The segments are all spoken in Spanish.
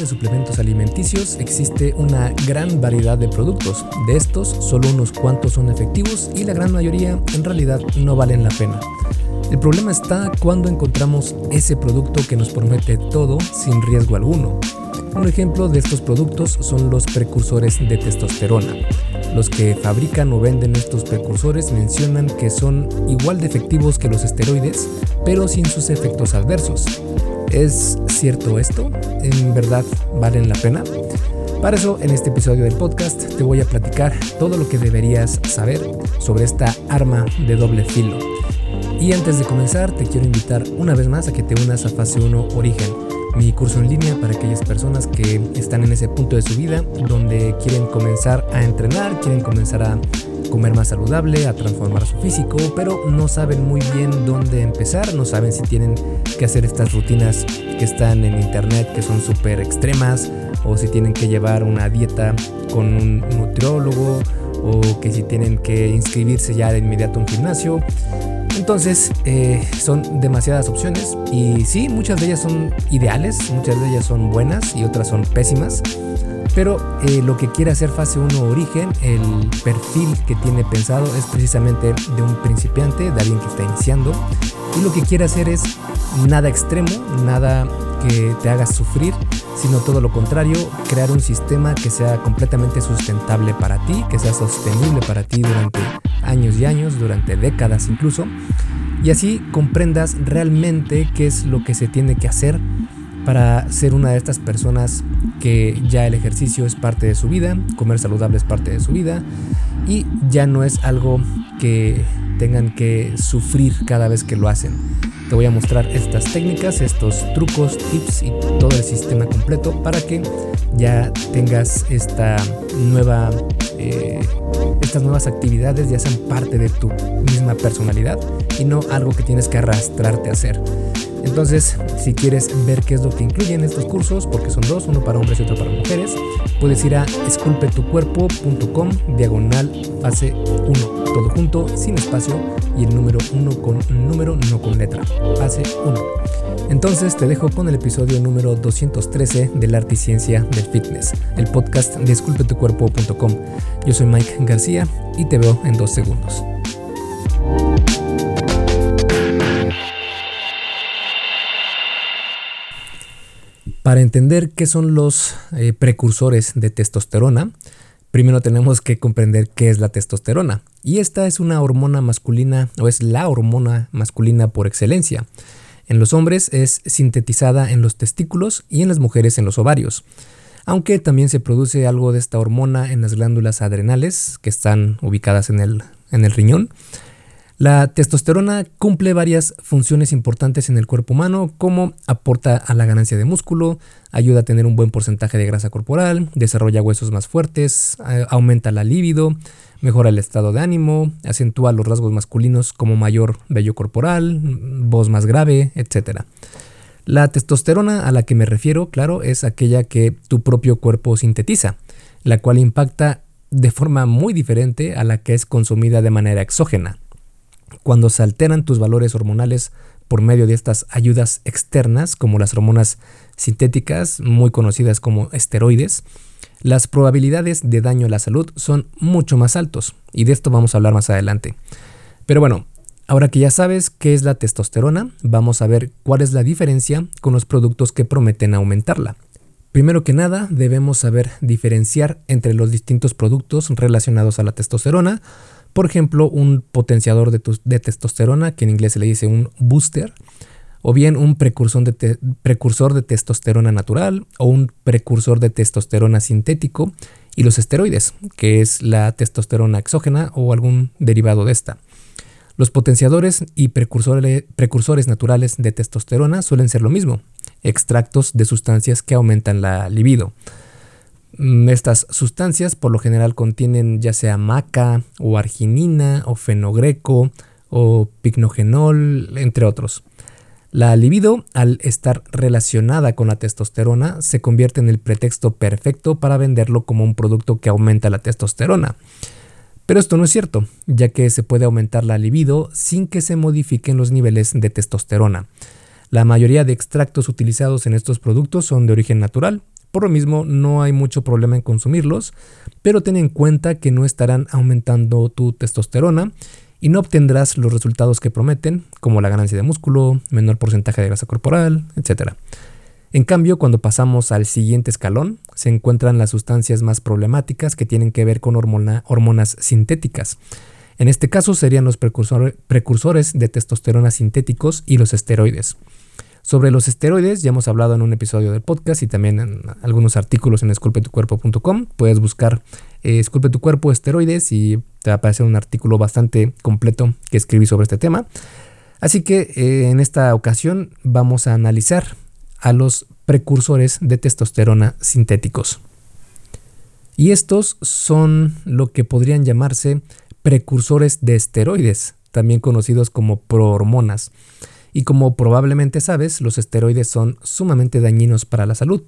de suplementos alimenticios existe una gran variedad de productos. De estos, solo unos cuantos son efectivos y la gran mayoría en realidad no valen la pena. El problema está cuando encontramos ese producto que nos promete todo sin riesgo alguno. Un ejemplo de estos productos son los precursores de testosterona. Los que fabrican o venden estos precursores mencionan que son igual de efectivos que los esteroides, pero sin sus efectos adversos. ¿Es cierto esto? ¿En verdad valen la pena? Para eso, en este episodio del podcast te voy a platicar todo lo que deberías saber sobre esta arma de doble filo. Y antes de comenzar, te quiero invitar una vez más a que te unas a Fase 1 Origen, mi curso en línea para aquellas personas que están en ese punto de su vida donde quieren comenzar a entrenar, quieren comenzar a comer más saludable, a transformar su físico, pero no saben muy bien dónde empezar, no saben si tienen que hacer estas rutinas que están en internet que son súper extremas o si tienen que llevar una dieta con un nutriólogo o que si tienen que inscribirse ya de inmediato a un gimnasio. Entonces, eh, son demasiadas opciones y sí, muchas de ellas son ideales, muchas de ellas son buenas y otras son pésimas. Pero eh, lo que quiere hacer fase 1 origen, el perfil que tiene pensado es precisamente de un principiante, de alguien que está iniciando. Y lo que quiere hacer es nada extremo, nada que te haga sufrir, sino todo lo contrario, crear un sistema que sea completamente sustentable para ti, que sea sostenible para ti durante años y años, durante décadas incluso, y así comprendas realmente qué es lo que se tiene que hacer para ser una de estas personas que ya el ejercicio es parte de su vida, comer saludable es parte de su vida y ya no es algo que tengan que sufrir cada vez que lo hacen. Te voy a mostrar estas técnicas, estos trucos, tips y todo el sistema completo para que ya tengas esta nueva, eh, estas nuevas actividades ya sean parte de tu misma personalidad y no algo que tienes que arrastrarte a hacer. Entonces, si quieres ver qué es lo que incluyen estos cursos, porque son dos, uno para hombres y otro para mujeres, puedes ir a esculpetucuerpo.com diagonal fase 1, todo junto, sin espacio y el número 1 con número, no con letra, fase 1. Entonces te dejo con el episodio número 213 del arte y ciencia del fitness, el podcast de esculpetucuerpo.com. Yo soy Mike García y te veo en dos segundos. Para entender qué son los eh, precursores de testosterona, primero tenemos que comprender qué es la testosterona. Y esta es una hormona masculina o es la hormona masculina por excelencia. En los hombres es sintetizada en los testículos y en las mujeres en los ovarios. Aunque también se produce algo de esta hormona en las glándulas adrenales que están ubicadas en el, en el riñón. La testosterona cumple varias funciones importantes en el cuerpo humano, como aporta a la ganancia de músculo, ayuda a tener un buen porcentaje de grasa corporal, desarrolla huesos más fuertes, aumenta la libido, mejora el estado de ánimo, acentúa los rasgos masculinos como mayor vello corporal, voz más grave, etc. La testosterona a la que me refiero, claro, es aquella que tu propio cuerpo sintetiza, la cual impacta de forma muy diferente a la que es consumida de manera exógena cuando se alteran tus valores hormonales por medio de estas ayudas externas, como las hormonas sintéticas, muy conocidas como esteroides, las probabilidades de daño a la salud son mucho más altos, y de esto vamos a hablar más adelante. Pero bueno, ahora que ya sabes qué es la testosterona, vamos a ver cuál es la diferencia con los productos que prometen aumentarla. Primero que nada, debemos saber diferenciar entre los distintos productos relacionados a la testosterona, por ejemplo, un potenciador de, testosterona, que en inglés se le dice un booster, o bien un precursor de, testosterona natural o un precursor de testosterona sintético, y los esteroides, que es la testosterona exógena o algún derivado de esta. Los potenciadores y precursores, precursores naturales de testosterona suelen ser lo mismo, extractos de sustancias que aumentan la libido. Mm, estas sustancias por lo general contienen ya sea maca o arginina o fenogreco o pignogenol, entre otros. La libido, al estar relacionada con la testosterona, se convierte en el pretexto perfecto para venderlo como un producto que aumenta la testosterona. Pero esto no es cierto, ya que se puede aumentar la libido sin que se modifiquen los niveles de testosterona. La mayoría de extractos utilizados en estos productos son de origen natural, Por lo mismo, no hay mucho problema en consumirlos, pero ten en cuenta que no estarán aumentando tu testosterona y no obtendrás los resultados que prometen, como la ganancia de músculo, menor porcentaje de grasa corporal, etc. En cambio, cuando pasamos al siguiente escalón, se encuentran las sustancias más problemáticas que tienen que ver con hormonas sintéticas. En este caso serían los precursores de testosterona sintéticos y los esteroides. Sobre los esteroides ya hemos hablado en un episodio del podcast y también en algunos artículos en esculpetucuerpo.com. Puedes buscar eh, Esculpe tu cuerpo esteroides y te va a aparecer un artículo bastante completo que escribí sobre este tema. Así que eh, en esta ocasión vamos a analizar a los precursores de testosterona sintéticos. Y estos son lo que podrían llamarse precursores de esteroides, también conocidos como prohormonas. Y como probablemente sabes, los esteroides son sumamente dañinos para la salud.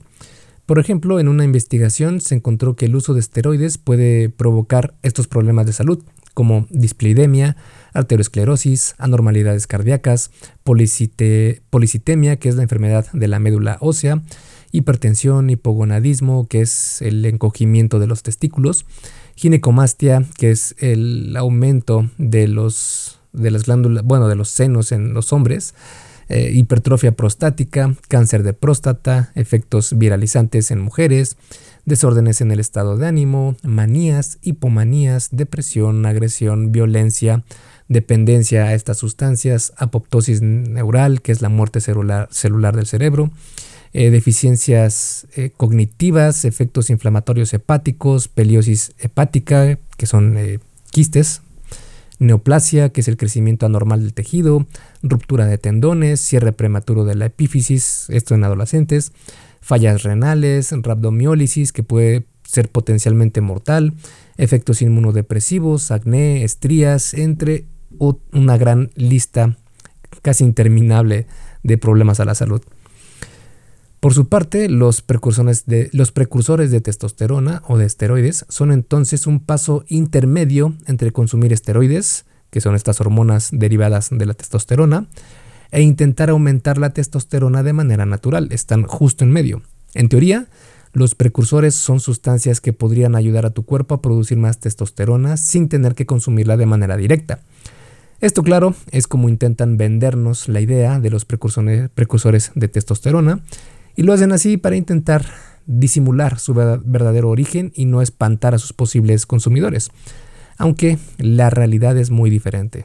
Por ejemplo, en una investigación se encontró que el uso de esteroides puede provocar estos problemas de salud, como displidemia, arteriosclerosis, anormalidades cardíacas, policitemia, que es la enfermedad de la médula ósea, hipertensión, hipogonadismo, que es el encogimiento de los testículos, ginecomastia, que es el aumento de los de las glándulas, bueno, de los senos en los hombres, eh, hipertrofia prostática, cáncer de próstata, efectos viralizantes en mujeres, desórdenes en el estado de ánimo, manías, hipomanías, depresión, agresión, violencia, dependencia a estas sustancias, apoptosis neural, que es la muerte celular, celular del cerebro, eh, deficiencias eh, cognitivas, efectos inflamatorios hepáticos, peliosis hepática, que son quistes neoplasia, que es el crecimiento anormal del tejido, ruptura de tendones, cierre prematuro de la epífisis, esto en adolescentes, fallas renales, rabdomiólisis, que puede ser potencialmente mortal, efectos inmunodepresivos, acné, estrías, entre una gran lista casi interminable de problemas a la salud. Por su parte, los precursores, de, testosterona o de esteroides son entonces un paso intermedio entre consumir esteroides, que son estas hormonas derivadas de la testosterona, e intentar aumentar la testosterona de manera natural. Están justo en medio. En teoría, los precursores son sustancias que podrían ayudar a tu cuerpo a producir más testosterona sin tener que consumirla de manera directa. Esto, claro, es como intentan vendernos la idea de los precursores de testosterona, y lo hacen así para intentar disimular su verdadero origen y no espantar a sus posibles consumidores, aunque la realidad es muy diferente.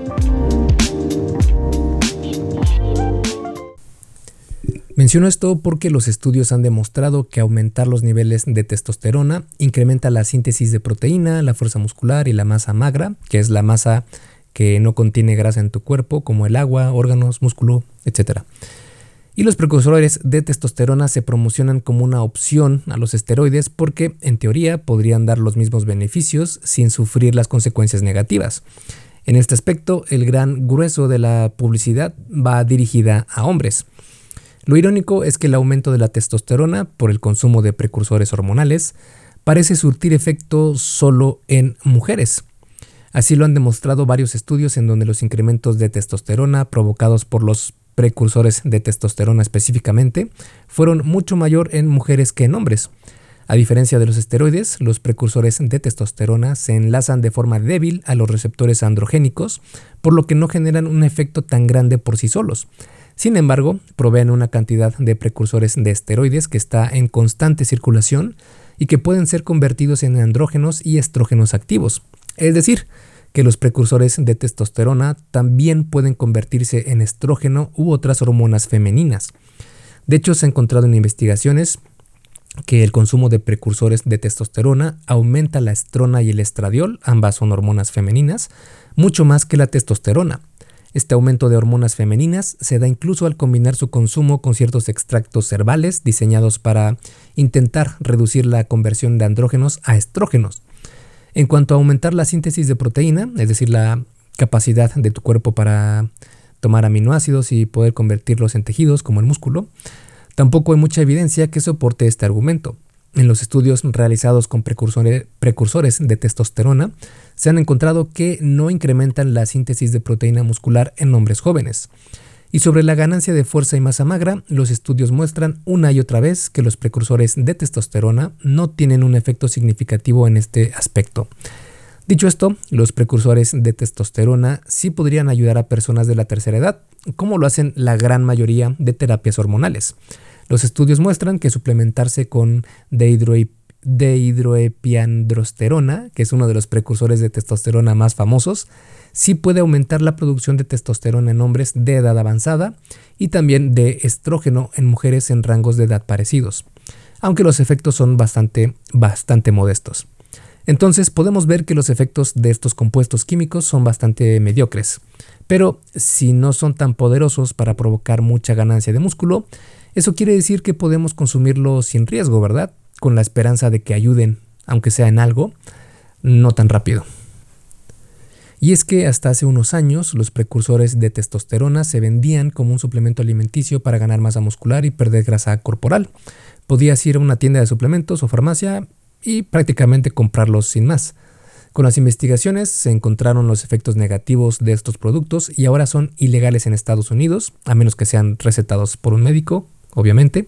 Menciono esto porque los estudios han demostrado que aumentar los niveles de testosterona incrementa la síntesis de proteína, la fuerza muscular y la masa magra, que es la masa que no contiene grasa en tu cuerpo, como el agua, órganos, músculo, etc. Y los precursores de testosterona se promocionan como una opción a los esteroides porque, en teoría, podrían dar los mismos beneficios sin sufrir las consecuencias negativas. En este aspecto, el gran grueso de la publicidad va dirigida a hombres. Lo irónico es que el aumento de la testosterona por el consumo de precursores hormonales parece surtir efecto solo en mujeres. Así lo han demostrado varios estudios en donde los incrementos de testosterona provocados por los precursores de testosterona específicamente fueron mucho mayor en mujeres que en hombres. A diferencia de los esteroides, los precursores de testosterona se enlazan de forma débil a los receptores androgénicos, por lo que no generan un efecto tan grande por sí solos. Sin embargo, proveen una cantidad de precursores de esteroides que está en constante circulación y que pueden ser convertidos en andrógenos y estrógenos activos. Es decir, que los precursores de testosterona también pueden convertirse en estrógeno u otras hormonas femeninas. De hecho, se ha encontrado en investigaciones que el consumo de precursores de testosterona aumenta la estrona y el estradiol, ambas son hormonas femeninas, mucho más que la testosterona. Este aumento de hormonas femeninas se da incluso al combinar su consumo con ciertos extractos herbales diseñados para intentar reducir la conversión de andrógenos a estrógenos. En cuanto a aumentar la síntesis de proteína, es decir, la capacidad de tu cuerpo para tomar aminoácidos y poder convertirlos en tejidos como el músculo, tampoco hay mucha evidencia que soporte este argumento. En los estudios realizados con precursores de testosterona, se han encontrado que no incrementan la síntesis de proteína muscular en hombres jóvenes. Y sobre la ganancia de fuerza y masa magra, los estudios muestran una y otra vez que los precursores de testosterona no tienen un efecto significativo en este aspecto. Dicho esto, los precursores de testosterona sí podrían ayudar a personas de la tercera edad, como lo hacen la gran mayoría de terapias hormonales. Los estudios muestran que suplementarse con dehidroepiandrosterona, que es uno de los precursores de testosterona más famosos, sí puede aumentar la producción de testosterona en hombres de edad avanzada y también de estrógeno en mujeres en rangos de edad parecidos, aunque los efectos son bastante, bastante modestos. Entonces podemos ver que los efectos de estos compuestos químicos son bastante mediocres, pero si no son tan poderosos para provocar mucha ganancia de músculo, eso quiere decir que podemos consumirlo sin riesgo, ¿verdad? Con la esperanza de que ayuden, aunque sea en algo, no tan rápido. Y es que hasta hace unos años los precursores de testosterona se vendían como un suplemento alimenticio para ganar masa muscular y perder grasa corporal. Podías ir a una tienda de suplementos o farmacia y prácticamente comprarlos sin más. Con las investigaciones se encontraron los efectos negativos de estos productos y ahora son ilegales en Estados Unidos, a menos que sean recetados por un médico obviamente.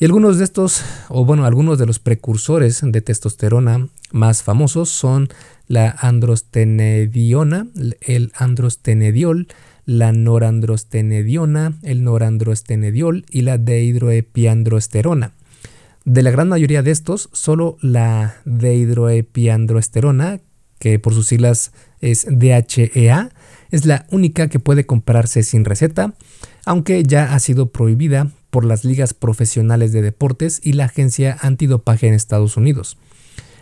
Y algunos de estos, o bueno, algunos de los precursores de testosterona más famosos son la androstenediona, el androstenediol, la norandrostenediona, el norandrostenediol y la dehidroepiandrosterona. De la gran mayoría de estos, solo la dehidroepiandrosterona, que por sus siglas es DHEA, es la única que puede comprarse sin receta, aunque ya ha sido prohibida por las ligas profesionales de deportes y la agencia antidopaje en Estados Unidos.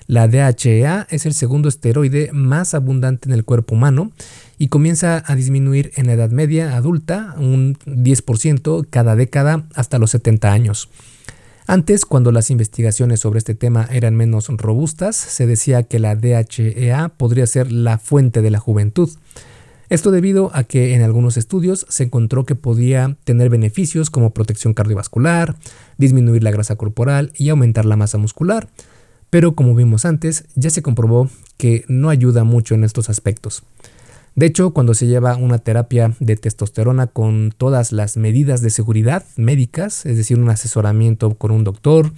La DHEA es el segundo esteroide más abundante en el cuerpo humano y comienza a disminuir en la edad media adulta un 10% cada década hasta los 70 años. Antes, cuando las investigaciones sobre este tema eran menos robustas, se decía que la DHEA podría ser la fuente de la juventud. Esto debido a que en algunos estudios se encontró que podía tener beneficios como protección cardiovascular, disminuir la grasa corporal y aumentar la masa muscular, pero como vimos antes, ya se comprobó que no ayuda mucho en estos aspectos. De hecho, cuando se lleva una terapia de testosterona con todas las medidas de seguridad médicas, es decir, un asesoramiento con un doctor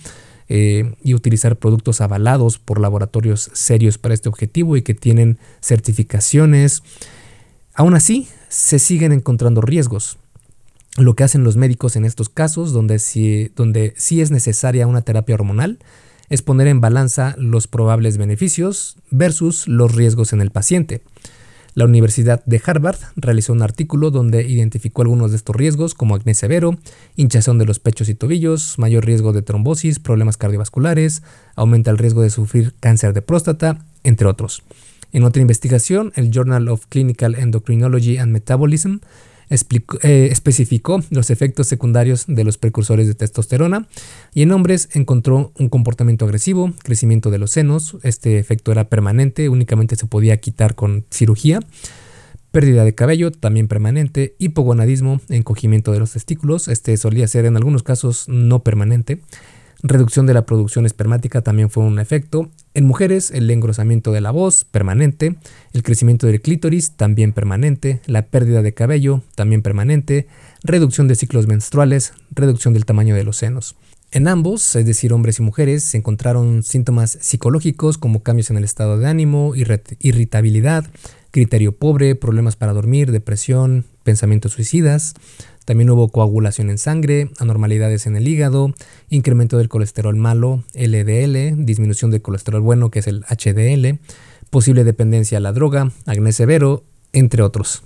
eh, y utilizar productos avalados por laboratorios serios para este objetivo y que tienen certificaciones, Aún así, se siguen encontrando riesgos. Lo que hacen los médicos en estos casos, donde sí, es necesaria una terapia hormonal, es poner en balanza los probables beneficios versus los riesgos en el paciente. La Universidad de Harvard realizó un artículo donde identificó algunos de estos riesgos como acné severo, hinchazón de los pechos y tobillos, mayor riesgo de trombosis, problemas cardiovasculares, aumenta el riesgo de sufrir cáncer de próstata, entre otros. En otra investigación, el Journal of Clinical Endocrinology and Metabolism eh, especificó los efectos secundarios de los precursores de testosterona y en hombres encontró un comportamiento agresivo, crecimiento de los senos, este efecto era permanente, únicamente se podía quitar con cirugía, pérdida de cabello también permanente, hipogonadismo, encogimiento de los testículos, este solía ser en algunos casos no permanente, Reducción de la producción espermática también fue un efecto. En mujeres, el engrosamiento de la voz, permanente. El crecimiento del clítoris, también permanente. La pérdida de cabello, también permanente. Reducción de ciclos menstruales, reducción del tamaño de los senos. En ambos, es decir, hombres y mujeres, se encontraron síntomas psicológicos como cambios en el estado de ánimo, irritabilidad, criterio pobre, problemas para dormir, depresión, pensamientos suicidas. También hubo coagulación en sangre, anormalidades en el hígado, incremento del colesterol malo, LDL, disminución del colesterol bueno, que es el HDL, posible dependencia a la droga, acné severo, entre otros.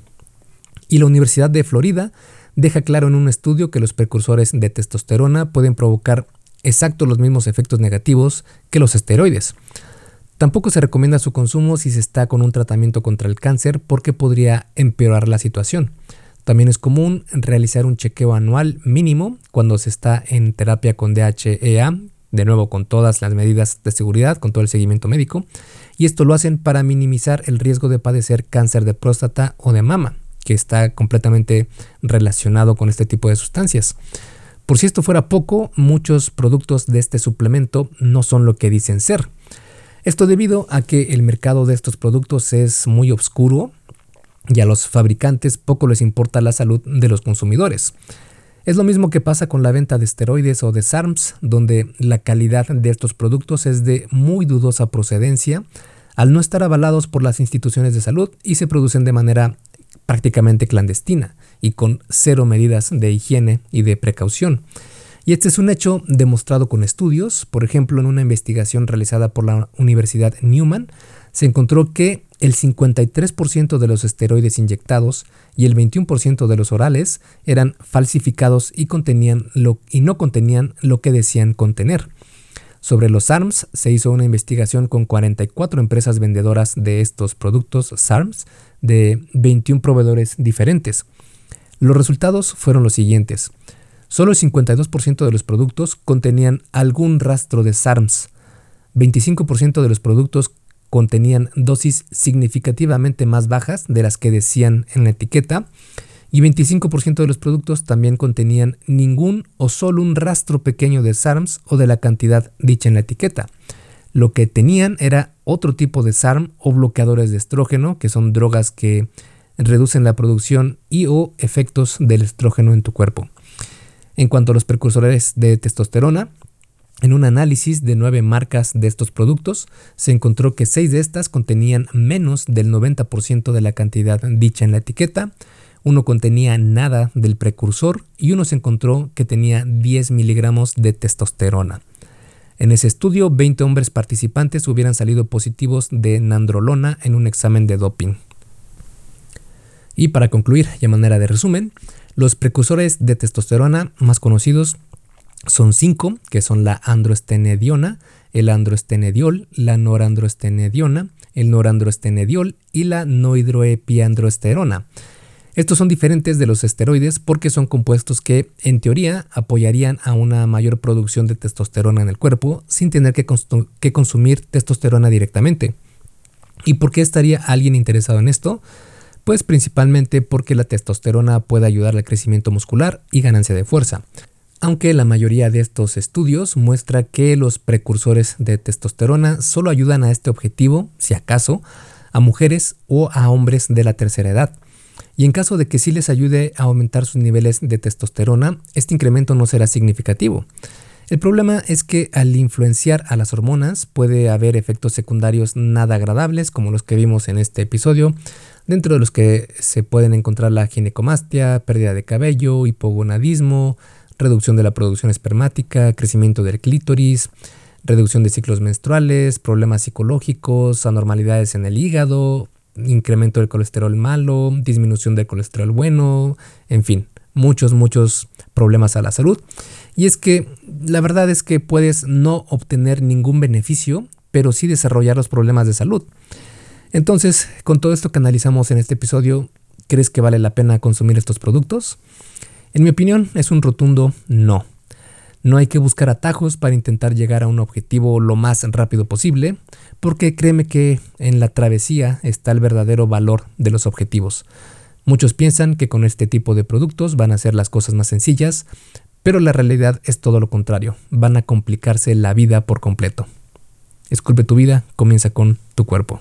Y la Universidad de Florida deja claro en un estudio que los precursores de testosterona pueden provocar exacto los mismos efectos negativos que los esteroides. Tampoco se recomienda su consumo si se está con un tratamiento contra el cáncer porque podría empeorar la situación. También es común realizar un chequeo anual mínimo cuando se está en terapia con DHEA, de nuevo con todas las medidas de seguridad, con todo el seguimiento médico, y esto lo hacen para minimizar el riesgo de padecer cáncer de próstata o de mama, que está completamente relacionado con este tipo de sustancias. Por si esto fuera poco, muchos productos de este suplemento no son lo que dicen ser. Esto debido a que el mercado de estos productos es muy oscuro y a los fabricantes poco les importa la salud de los consumidores. Es lo mismo que pasa con la venta de esteroides o de SARMs, donde la calidad de estos productos es de muy dudosa procedencia, al no estar avalados por las instituciones de salud y se producen de manera prácticamente clandestina y con cero medidas de higiene y de precaución. Y este es un hecho demostrado con estudios, por ejemplo en una investigación realizada por la Universidad Newman, se encontró que el 53% de los esteroides inyectados y el 21% de los orales eran falsificados y, contenían y no contenían lo que decían contener. Sobre los SARMs se hizo una investigación con 44 empresas vendedoras de estos productos SARMs de 21 proveedores diferentes. Los resultados fueron los siguientes. Solo el 52% de los productos contenían algún rastro de SARMs. 25% de los productos contenían dosis significativamente más bajas de las que decían en la etiqueta y 25% de los productos también contenían ningún o solo un rastro pequeño de SARMs o de la cantidad dicha en la etiqueta. Lo que tenían era otro tipo de SARM o bloqueadores de estrógeno, que son drogas que reducen la producción y o efectos del estrógeno en tu cuerpo. En cuanto a los precursores de testosterona, en un análisis de nueve marcas de estos productos, se encontró que seis de estas contenían menos del 90% de la cantidad dicha en la etiqueta, uno contenía nada del precursor y uno se encontró que tenía 10 miligramos de testosterona. En ese estudio, 20 hombres participantes hubieran salido positivos de nandrolona en un examen de doping. Y para concluir, y a manera de resumen, los precursores de testosterona más conocidos son cinco, que son la androstenediona, el androstenediol, la norandrostenediona, el norandrostenediol y la nohidroepiandrosterona. Estos son diferentes de los esteroides porque son compuestos que, en teoría, apoyarían a una mayor producción de testosterona en el cuerpo sin tener que, que consumir testosterona directamente. ¿Y por qué estaría alguien interesado en esto? Pues principalmente porque la testosterona puede ayudar al crecimiento muscular y ganancia de fuerza aunque la mayoría de estos estudios muestra que los precursores de testosterona solo ayudan a este objetivo, si acaso, a mujeres o a hombres de la tercera edad. Y en caso de que sí les ayude a aumentar sus niveles de testosterona, este incremento no será significativo. El problema es que al influenciar a las hormonas puede haber efectos secundarios nada agradables como los que vimos en este episodio, dentro de los que se pueden encontrar la ginecomastia, pérdida de cabello, hipogonadismo, reducción de la producción espermática, crecimiento del clítoris, reducción de ciclos menstruales, problemas psicológicos, anormalidades en el hígado, incremento del colesterol malo, disminución del colesterol bueno, en fin, muchos, muchos problemas a la salud. Y es que la verdad es que puedes no obtener ningún beneficio, pero sí desarrollar los problemas de salud. Entonces, con todo esto que analizamos en este episodio, ¿crees que vale la pena consumir estos productos? En mi opinión, es un rotundo no. No hay que buscar atajos para intentar llegar a un objetivo lo más rápido posible, porque créeme que en la travesía está el verdadero valor de los objetivos. Muchos piensan que con este tipo de productos van a ser las cosas más sencillas, pero la realidad es todo lo contrario, van a complicarse la vida por completo. Esculpe tu vida, comienza con tu cuerpo.